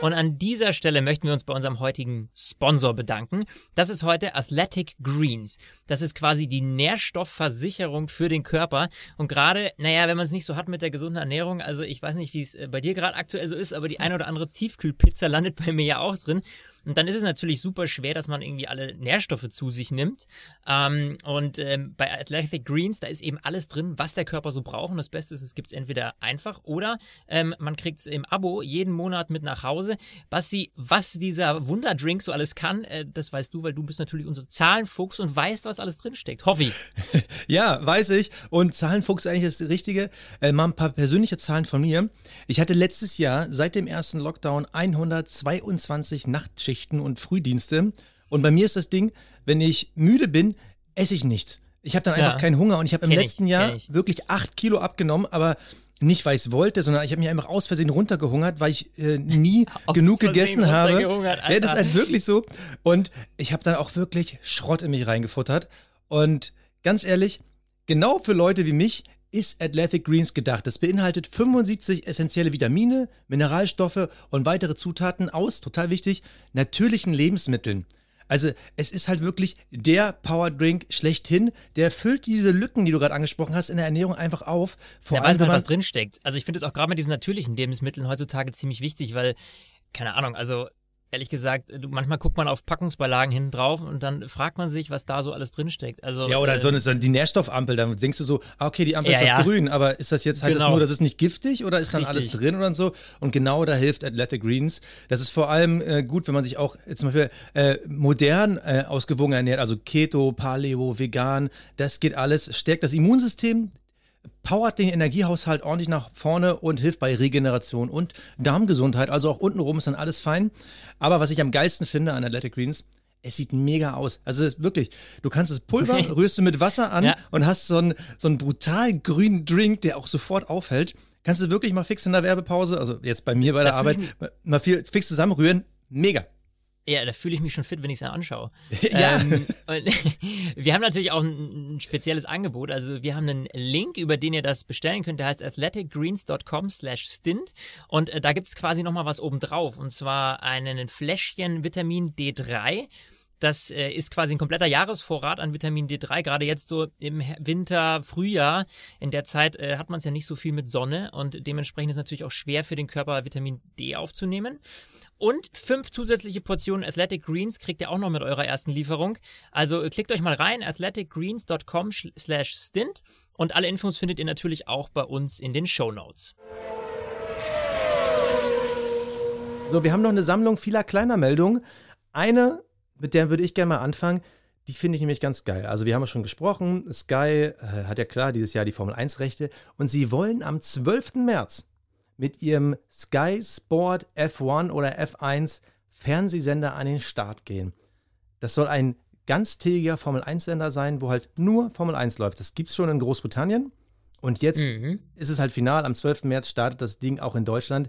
Und an dieser Stelle möchten wir uns bei unserem heutigen Sponsor bedanken. Das ist heute Athletic Greens. Das ist quasi die Nährstoffversicherung für den Körper. Und gerade, naja, wenn man es nicht so hat mit der gesunden Ernährung, also ich weiß nicht, wie es äh, bei dir gerade aktuell so ist, aber die eine oder andere Tiefkühlpizza landet bei mir ja auch drin. Und dann ist es natürlich super schwer, dass man irgendwie alle Nährstoffe zu sich nimmt. Ähm, und ähm, bei Athletic Greens, da ist eben alles drin, was der Körper so braucht. Und das Beste ist, es gibt es entweder einfach oder ähm, man kriegt es im Abo jeden Monat mit nach Hause. Basti, was dieser Wunderdrink so alles kann, äh, das weißt du, weil du bist natürlich unser Zahlenfuchs und weißt, was alles drinsteckt. Hoffi. ja, weiß ich. Und Zahlenfuchs ist eigentlich das Richtige. Äh, mal ein paar persönliche Zahlen von mir. Ich hatte letztes Jahr seit dem ersten Lockdown 122 Nachtschichten und Frühdienste. Und bei mir ist das Ding, wenn ich müde bin, esse ich nichts. Ich habe dann einfach ja. keinen Hunger und ich habe im kenn letzten ich, Jahr wirklich acht Kilo abgenommen, aber nicht, weil ich es wollte, sondern ich habe mich einfach aus Versehen runtergehungert, weil ich äh, nie genug gegessen habe. Ja, das ist halt wirklich so. Und ich habe dann auch wirklich Schrott in mich reingefuttert. Und ganz ehrlich, genau für Leute wie mich ist Athletic Greens gedacht. Das beinhaltet 75 essentielle Vitamine, Mineralstoffe und weitere Zutaten aus, total wichtig, natürlichen Lebensmitteln. Also es ist halt wirklich der Powerdrink schlechthin. Der füllt diese Lücken, die du gerade angesprochen hast, in der Ernährung einfach auf. Vor ja, allem, weil was drinsteckt. Also ich finde es auch gerade mit diesen natürlichen Lebensmitteln heutzutage ziemlich wichtig, weil keine Ahnung, also ehrlich gesagt, manchmal guckt man auf Packungsbeilagen hinten drauf und dann fragt man sich, was da so alles drinsteckt. Also, ja, oder äh, so, eine, so die Nährstoffampel, dann denkst du so, ah, okay, die Ampel ja, ist ja grün, aber ist das jetzt, heißt genau. das nur, das ist nicht giftig oder ist dann Richtig. alles drin oder so? Und genau da hilft Athletic Greens. Das ist vor allem äh, gut, wenn man sich auch äh, zum Beispiel äh, modern äh, ausgewogen ernährt, also Keto, Paleo, vegan, das geht alles, stärkt das Immunsystem, powert den Energiehaushalt ordentlich nach vorne und hilft bei Regeneration und Darmgesundheit. Also auch untenrum ist dann alles fein. Aber was ich am geilsten finde an Athletic Greens, es sieht mega aus. Also es ist wirklich, du kannst das Pulver, rührst du mit Wasser an ja. und hast so einen, so einen brutal grünen Drink, der auch sofort aufhält. Kannst du wirklich mal fix in der Werbepause, also jetzt bei mir bei der Arbeit, mal viel, fix zusammenrühren. Mega. Ja, da fühle ich mich schon fit, wenn ich es mir anschaue. ja. Ähm, wir haben natürlich auch ein, ein, spezielles Angebot. Also wir haben einen Link, über den ihr das bestellen könnt. Der heißt athleticgreens.com slash stint. Und äh, da gibt es quasi nochmal was obendrauf. Und zwar einen Fläschchen Vitamin D3 das äh, ist quasi ein kompletter Jahresvorrat an Vitamin D3. Gerade jetzt so im Winter, Frühjahr, in der Zeit äh, hat man es ja nicht so viel mit Sonne und dementsprechend ist es natürlich auch schwer für den Körper Vitamin D aufzunehmen. Und fünf zusätzliche Portionen Athletic Greens kriegt ihr auch noch mit eurer ersten Lieferung. Also äh, klickt euch mal rein, athleticgreens.com slash stint und alle Infos findet ihr natürlich auch bei uns in den Show Notes. So, wir haben noch eine Sammlung vieler kleiner Meldungen. Eine mit der würde ich gerne mal anfangen. Die finde ich nämlich ganz geil. Also wir haben ja schon gesprochen, Sky äh, hat ja klar dieses Jahr die Formel 1 Rechte und sie wollen am 12. März mit ihrem Sky Sport F1 oder F1 Fernsehsender an den Start gehen. Das soll ein ganztägiger Formel 1 Sender sein, wo halt nur Formel 1 läuft. Das gibt es schon in Großbritannien und jetzt mhm. ist es halt final. Am 12. März startet das Ding auch in Deutschland.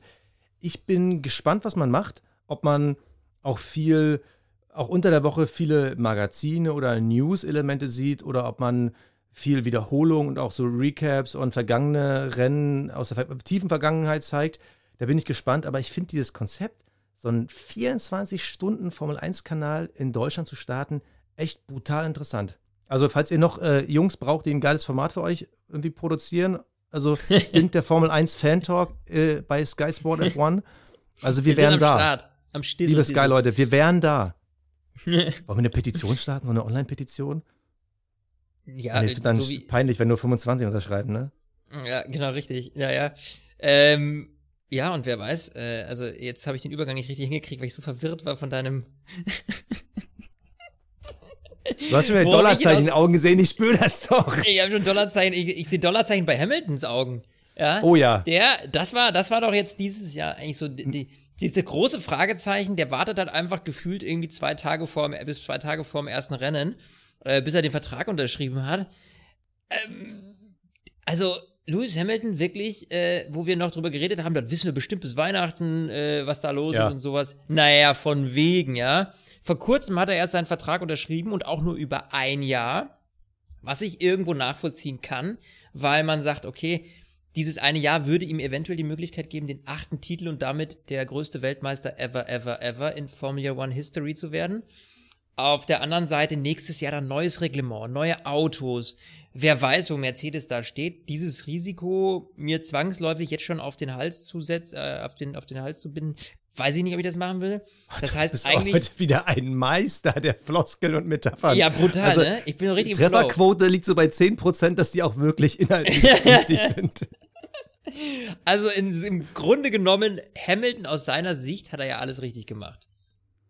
Ich bin gespannt, was man macht, ob man auch viel auch unter der Woche viele Magazine oder News-Elemente sieht oder ob man viel Wiederholung und auch so Recaps und vergangene Rennen aus der tiefen Vergangenheit zeigt. Da bin ich gespannt, aber ich finde dieses Konzept, so einen 24-Stunden-Formel-1-Kanal in Deutschland zu starten, echt brutal interessant. Also, falls ihr noch äh, Jungs braucht, die ein geiles Format für euch irgendwie produzieren, also Stint der Formel 1 Fan Talk äh, bei Sky Sport F1. Also, wir, wir wären da. Start, am Liebe Sky, Leute, wir wären da. Wollen wir eine Petition starten, so eine Online-Petition? Ja, es wird dann so peinlich, wenn nur 25 unterschreiben, ne? Ja, genau, richtig. Ja, ja. Ähm, ja, und wer weiß, äh, also jetzt habe ich den Übergang nicht richtig hingekriegt, weil ich so verwirrt war von deinem. Du hast mir ein Dollarzeichen in den Augen gesehen, ich spüre das doch. Ich habe schon Dollarzeichen, ich, ich sehe Dollarzeichen bei Hamiltons Augen. Ja, oh ja. Der, das war, das war doch jetzt dieses Jahr eigentlich so die, die, diese große Fragezeichen, der wartet halt einfach gefühlt irgendwie zwei Tage vor bis zwei Tage vor dem ersten Rennen, äh, bis er den Vertrag unterschrieben hat. Ähm, also, Lewis Hamilton wirklich, äh, wo wir noch drüber geredet haben, dort wissen wir bestimmt bis Weihnachten, äh, was da los ja. ist und sowas. Naja, von wegen, ja. Vor kurzem hat er erst seinen Vertrag unterschrieben und auch nur über ein Jahr, was ich irgendwo nachvollziehen kann, weil man sagt, okay, dieses eine Jahr würde ihm eventuell die Möglichkeit geben, den achten Titel und damit der größte Weltmeister ever, ever, ever in Formula One History zu werden. Auf der anderen Seite nächstes Jahr dann neues Reglement, neue Autos. Wer weiß, wo Mercedes da steht. Dieses Risiko mir zwangsläufig jetzt schon auf den Hals zu setzen, äh, auf den, auf den Hals zu binden, weiß ich nicht, ob ich das machen will. Das heißt bist eigentlich. heute wieder ein Meister der Floskeln und Metaphern. Ja, brutal, Also, ne? Ich bin richtig. Trefferquote liegt so bei 10%, dass die auch wirklich inhaltlich richtig sind. Also in, im Grunde genommen, Hamilton aus seiner Sicht hat er ja alles richtig gemacht.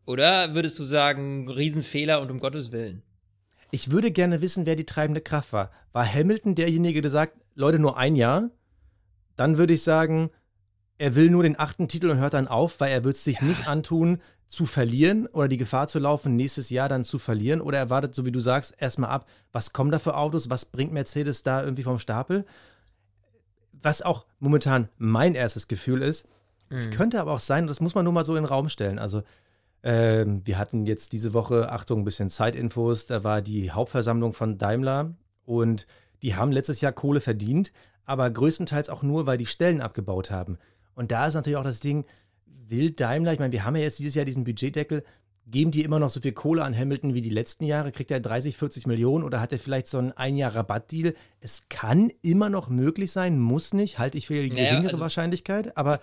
Oder würdest du sagen, Riesenfehler und um Gottes Willen? Ich würde gerne wissen, wer die treibende Kraft war. War Hamilton derjenige, der sagt, Leute, nur ein Jahr? Dann würde ich sagen, er will nur den achten Titel und hört dann auf, weil er wird es sich nicht antun, zu verlieren oder die Gefahr zu laufen, nächstes Jahr dann zu verlieren. Oder er wartet, so wie du sagst, erstmal ab, was kommen da für Autos, was bringt Mercedes da irgendwie vom Stapel. Was auch momentan mein erstes Gefühl ist, es Mhm. könnte aber auch sein, das muss man nur mal so in den Raum stellen. Also, ähm, wir hatten jetzt diese Woche, Achtung, ein bisschen Zeitinfos, da war die Hauptversammlung von Daimler und die haben letztes Jahr Kohle verdient, aber größtenteils auch nur, weil die Stellen abgebaut haben. Und da ist natürlich auch das Ding, will Daimler, ich meine, wir haben ja jetzt dieses Jahr diesen Budgetdeckel, geben die immer noch so viel Kohle an Hamilton wie die letzten Jahre? Kriegt er 30, 40 Millionen oder hat er vielleicht so einen ein Jahr Rabattdeal? Es kann immer noch möglich sein, muss nicht, halte ich für die Naja, geringere also- Wahrscheinlichkeit, aber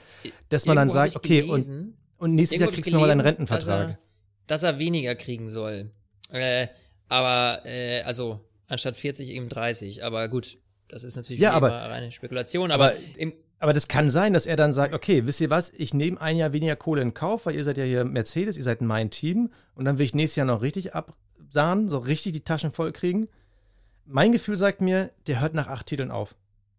dass man dann sagt, okay, und, gelesen, und nächstes irgendwo Jahr kriegst du nochmal deinen Rentenvertrag. Dass er, dass er weniger kriegen soll. Äh, aber, äh, also, anstatt 40 eben 30. Aber gut, das ist natürlich Ja, aber- reine Spekulation. Aber, aber- im, Aber das kann sein, dass er dann sagt, okay, wisst ihr was, ich nehme ein Jahr weniger Kohle in Kauf, weil ihr seid ja hier Mercedes, ihr seid mein Team und dann will ich nächstes Jahr noch richtig absahen, so richtig die Taschen voll kriegen. Mein Gefühl sagt mir, der hört nach acht Titeln auf.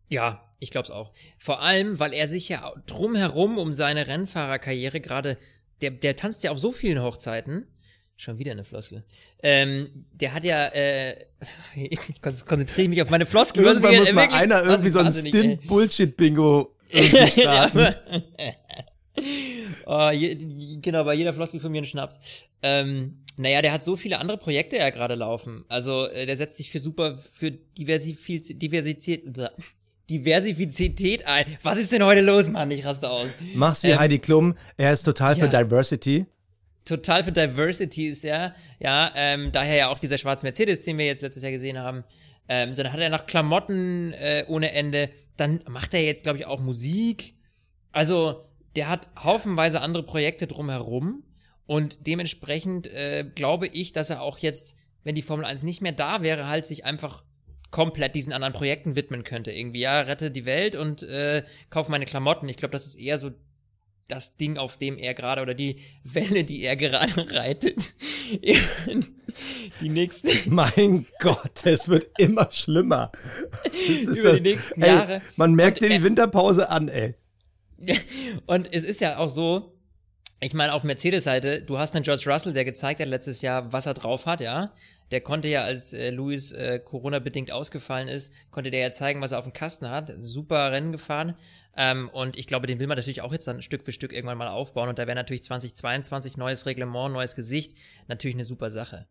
Ja, ich glaube es auch. Vor allem, weil er sich ja drumherum um seine Rennfahrerkarriere gerade, der, der tanzt ja auf so vielen Hochzeiten. Schon wieder eine Floskel. Ähm, der hat ja, äh, ich konzentriere mich auf meine Floskel. Irgendwann muss mal wirklich- einer irgendwie so ein. Stint-Bullshit-Bingo irgendwie starten. oh, je, genau, bei jeder Floskel von mir ein Schnaps. Ähm, naja, der hat so viele andere Projekte ja gerade laufen. Also, äh, der setzt sich für super, für Diversifiz Diversität, Diversifizität ein. Was ist denn heute los, Mann? Ich raste aus. Mach's wie Ähm, Heidi Klum, er ist total für ja. Diversity. Total für Diversity ist er. Ja, ähm, daher ja auch dieser schwarze Mercedes, den wir jetzt letztes Jahr gesehen haben. Ähm, so, dann hat er noch Klamotten äh, ohne Ende. Dann macht er jetzt, glaube ich, auch Musik. Also, der hat haufenweise andere Projekte drumherum. Und dementsprechend äh, glaube ich, dass er auch jetzt, wenn die Formel 1 nicht mehr da wäre, halt sich einfach komplett diesen anderen Projekten widmen könnte. Irgendwie, ja, rette die Welt und äh, kauf meine Klamotten. Ich glaube, das ist eher so das Ding, auf dem er gerade oder die Welle, die er gerade reitet. die nächsten, Mein Gott, es wird immer schlimmer. Das Über die nächsten ey, Jahre. Man merkt dir die er- Winterpause an, ey. Und es ist ja auch so, ich meine, auf Mercedes-Seite, du hast einen George Russell, der gezeigt hat letztes Jahr, was er drauf hat, ja. Der konnte ja, als äh, Lewis äh, Corona-bedingt ausgefallen ist, konnte der ja zeigen, was er auf dem Kasten hat. Super Rennen gefahren. Ähm, und ich glaube, den will man natürlich auch jetzt dann Stück für Stück irgendwann mal aufbauen. Und da wäre natürlich 2022 neues Reglement, neues Gesicht, natürlich eine super Sache.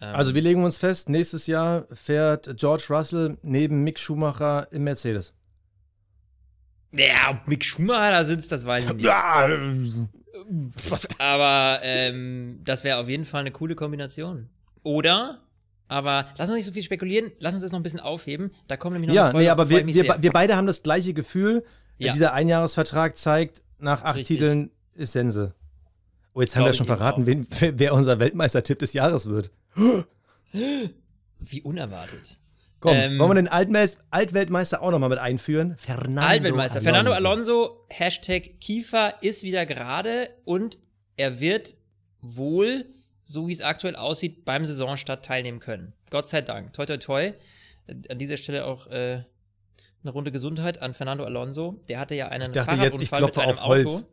Ähm, Also wir legen uns fest, nächstes Jahr fährt George Russell neben Mick Schumacher im Mercedes. ja, ob Mick Schumacher da sitzt, das weiß ich nicht. Ja, Aber ähm, das wäre auf jeden Fall eine coole Kombination. Oder, aber lass uns nicht so viel spekulieren, lass uns das noch ein bisschen aufheben. Da kommen nämlich noch ja Folge, nee, aber wir, wir, wir beide haben das gleiche Gefühl. Ja. Dieser Einjahresvertrag zeigt, nach acht Richtig. Titeln ist Sense. Oh, jetzt haben wir schon verraten, wen, wer, unser Weltmeistertipp des Jahres wird. Wie unerwartet. Komm, Ähm, wollen wir den Altmeis- Altweltmeister auch nochmal mit einführen? Fernando Altweltmeister. Fernando Alonso, Hashtag Kiefer ist wieder gerade und er wird wohl, so wie es aktuell aussieht, beim Saisonstart teilnehmen können. Gott sei Dank. Toi, toi, toi. An dieser Stelle auch äh, eine Runde Gesundheit an Fernando Alonso. Der hatte ja einen Ich dachte jetzt, ich Fahrradunfall klopfe mit einem auf Holz. Auto.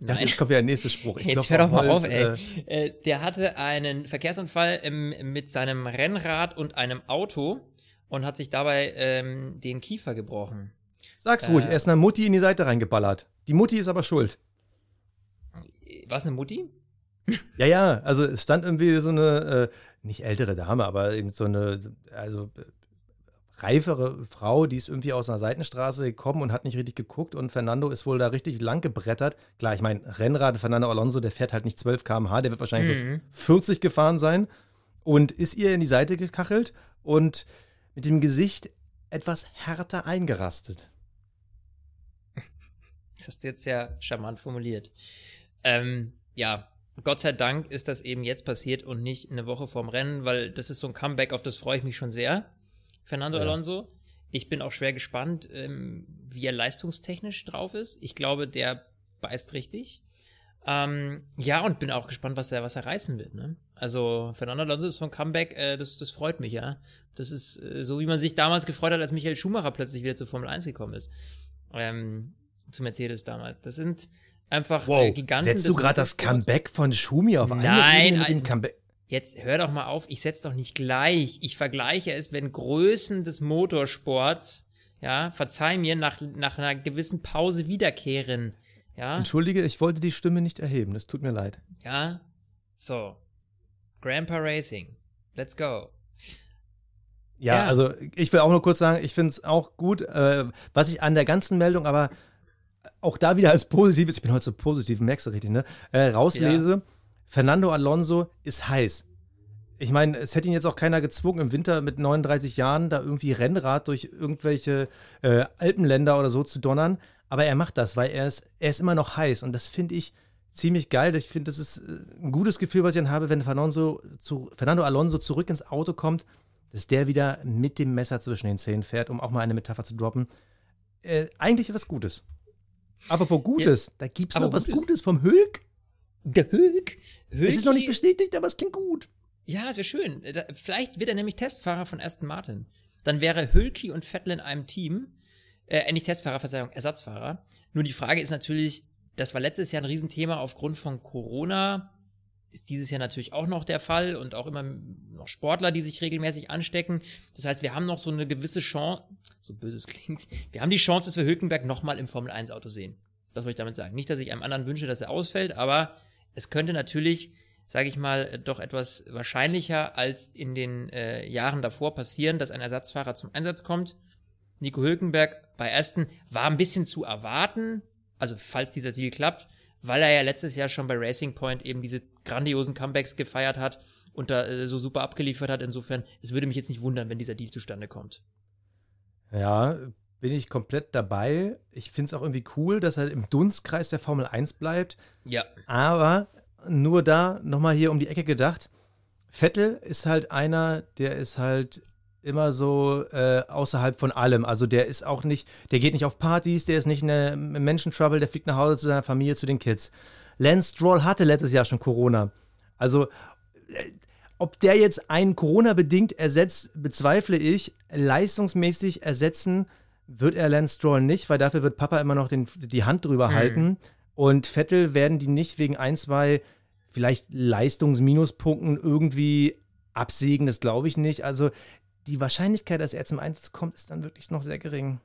Ich dachte, jetzt kommt ja der nächste Spruch. Ich Jetzt hör doch mal Holz, auf, ey. äh, Äh, der hatte einen Verkehrsunfall im, mit seinem Rennrad und einem Auto und hat sich dabei ähm, den Kiefer gebrochen. Sag's ruhig, Äh. er ist einer Mutti in die Seite reingeballert. Die Mutti ist aber schuld. War es eine Mutti? Ja, ja, also es stand irgendwie so eine, äh, nicht ältere Dame, aber eben so eine, also äh, reifere Frau, die ist irgendwie aus einer Seitenstraße gekommen und hat nicht richtig geguckt und Fernando ist wohl da richtig lang gebrettert. Klar, ich meine, Rennrad Fernando Alonso, der fährt halt nicht 12 km/h, der wird wahrscheinlich mhm. so 40 gefahren sein und ist ihr in die Seite gekachelt und mit dem Gesicht etwas härter eingerastet. Das hast du jetzt sehr charmant formuliert. Ähm, ja, Gott sei Dank ist das eben jetzt passiert und nicht eine Woche vorm Rennen, weil das ist so ein Comeback, auf das freue ich mich schon sehr. Fernando ja. Alonso. Ich bin auch schwer gespannt, ähm, wie er leistungstechnisch drauf ist. Ich glaube, der beißt richtig. Ähm, ja, und bin auch gespannt, was er, was er reißen wird. Ne? Also, Fernando Alonso ist so ein Comeback, äh, das, das freut mich, ja. Das ist äh, so, wie man sich damals gefreut hat, als Michael Schumacher plötzlich wieder zur Formel 1 gekommen ist. Ähm, zu Mercedes damals. Das sind einfach wow. äh, Giganten. Setzt du gerade das Comeback von Schumi auf einmal? Nein, mit dem Comeback? Jetzt hör doch mal auf, ich setze doch nicht gleich. Ich vergleiche es, wenn Größen des Motorsports, ja, verzeih mir, nach, nach einer gewissen Pause wiederkehren. Ja. Entschuldige, ich wollte die Stimme nicht erheben, das tut mir leid. Ja. So. Grandpa Racing. Let's go. Ja, ja, also ich will auch nur kurz sagen, ich finde es auch gut, äh, was ich an der ganzen Meldung aber auch da wieder als positives, ich bin heute so positiv, merkst du richtig, ne? Äh, rauslese. Ja. Fernando Alonso ist heiß. Ich meine, es hätte ihn jetzt auch keiner gezwungen, im Winter mit 39 Jahren da irgendwie Rennrad durch irgendwelche äh, Alpenländer oder so zu donnern. Aber er macht das, weil er ist, er ist immer noch heiß. Und das finde ich ziemlich geil. Ich finde, das ist äh, ein gutes Gefühl, was ich dann habe, wenn Fernando, zu, Fernando Alonso zurück ins Auto kommt, dass der wieder mit dem Messer zwischen den Zähnen fährt, um auch mal eine Metapher zu droppen. Äh, eigentlich was Gutes. Apropos Gutes, ja, da gibt es noch was Gutes vom Hülk. Der Hülk? Hülki, es ist noch nicht bestätigt, aber es klingt gut. Ja, es wäre schön. Vielleicht wird er nämlich Testfahrer von Aston Martin. Dann wäre Hülki und Vettel in einem Team. Äh, nicht Testfahrer, Verzeihung, Ersatzfahrer. Nur die Frage ist natürlich, das war letztes Jahr ein Riesenthema aufgrund von Corona. Ist dieses Jahr natürlich auch noch der Fall und auch immer noch Sportler, die sich regelmäßig anstecken. Das heißt, wir haben noch so eine gewisse Chance, so böse es klingt, wir haben die Chance, dass wir Hülkenberg nochmal im Formel-1-Auto sehen. Das wollte ich damit sagen. Nicht, dass ich einem anderen wünsche, dass er ausfällt, aber es könnte natürlich, sage ich mal, doch etwas wahrscheinlicher als in den äh, Jahren davor passieren, dass ein Ersatzfahrer zum Einsatz kommt. Nico Hülkenberg bei Aston war ein bisschen zu erwarten, also falls dieser Deal klappt, weil er ja letztes Jahr schon bei Racing Point eben diese grandiosen Comebacks gefeiert hat und da äh, so super abgeliefert hat. Insofern, es würde mich jetzt nicht wundern, wenn dieser Deal zustande kommt. Ja, bin ich komplett dabei. Ich finde es auch irgendwie cool, dass er im Dunstkreis der Formel 1 bleibt. Ja. Aber nur da nochmal hier um die Ecke gedacht. Vettel ist halt einer, der ist halt immer so äh, außerhalb von allem. Also der ist auch nicht, der geht nicht auf Partys, der ist nicht eine Menschentrouble, der fliegt nach Hause zu seiner Familie, zu den Kids. Lance Stroll hatte letztes Jahr schon Corona. Also äh, ob der jetzt einen Corona-bedingt ersetzt, bezweifle ich. Leistungsmäßig ersetzen wird er Lance Stroll nicht, weil dafür wird Papa immer noch den, die Hand drüber mhm. halten. Und Vettel werden die nicht wegen ein, zwei vielleicht Leistungsminuspunkten irgendwie absägen, das glaube ich nicht. Also die Wahrscheinlichkeit, dass er zum Einsatz kommt, ist dann wirklich noch sehr gering.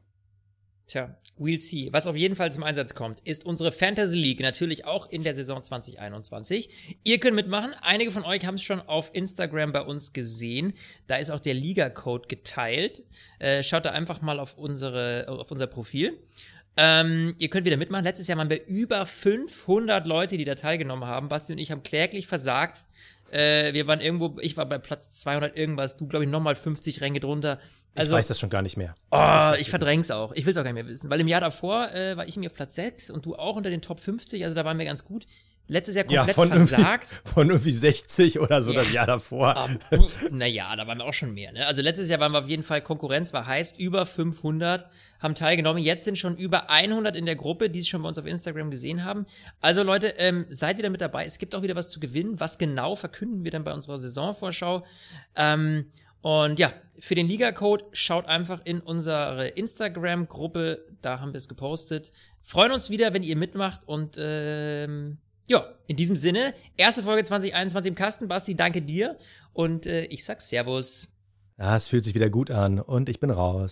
Tja, we'll see. Was auf jeden Fall zum Einsatz kommt, ist unsere Fantasy League, natürlich auch in der Saison 2021. Ihr könnt mitmachen. Einige von euch haben es schon auf Instagram bei uns gesehen. Da ist auch der Liga-Code geteilt. Äh, schaut da einfach mal auf, unsere, auf unser Profil. Ähm, ihr könnt wieder mitmachen. Letztes Jahr waren wir über 500 Leute, die da teilgenommen haben. Basti und ich haben kläglich versagt. Äh, wir waren irgendwo, ich war bei Platz 200 irgendwas, du glaube ich nochmal 50 Ränge drunter. Also, ich weiß das schon gar nicht mehr. Oh, ich, ich verdräng's auch. Ich will es auch gar nicht mehr wissen. Weil im Jahr davor äh, war ich irgendwie auf Platz 6 und du auch unter den Top 50, also da waren wir ganz gut. Letztes Jahr komplett ja, von versagt. Von irgendwie 60 oder so ja. das Jahr davor. Um, naja, da waren wir auch schon mehr. Ne? Also letztes Jahr waren wir auf jeden Fall, Konkurrenz war heiß, über 500 haben teilgenommen. Jetzt sind schon über 100 in der Gruppe, die es schon bei uns auf Instagram gesehen haben. Also Leute, ähm, seid wieder mit dabei. Es gibt auch wieder was zu gewinnen. Was genau verkünden wir dann bei unserer Saisonvorschau. Ähm, und ja, für den Liga-Code schaut einfach in unsere Instagram-Gruppe, da haben wir es gepostet. Freuen uns wieder, wenn ihr mitmacht und ähm, ja, in diesem Sinne, erste Folge 2021 im Kasten. Basti, danke dir und äh, ich sag Servus. Ja, es fühlt sich wieder gut an und ich bin raus.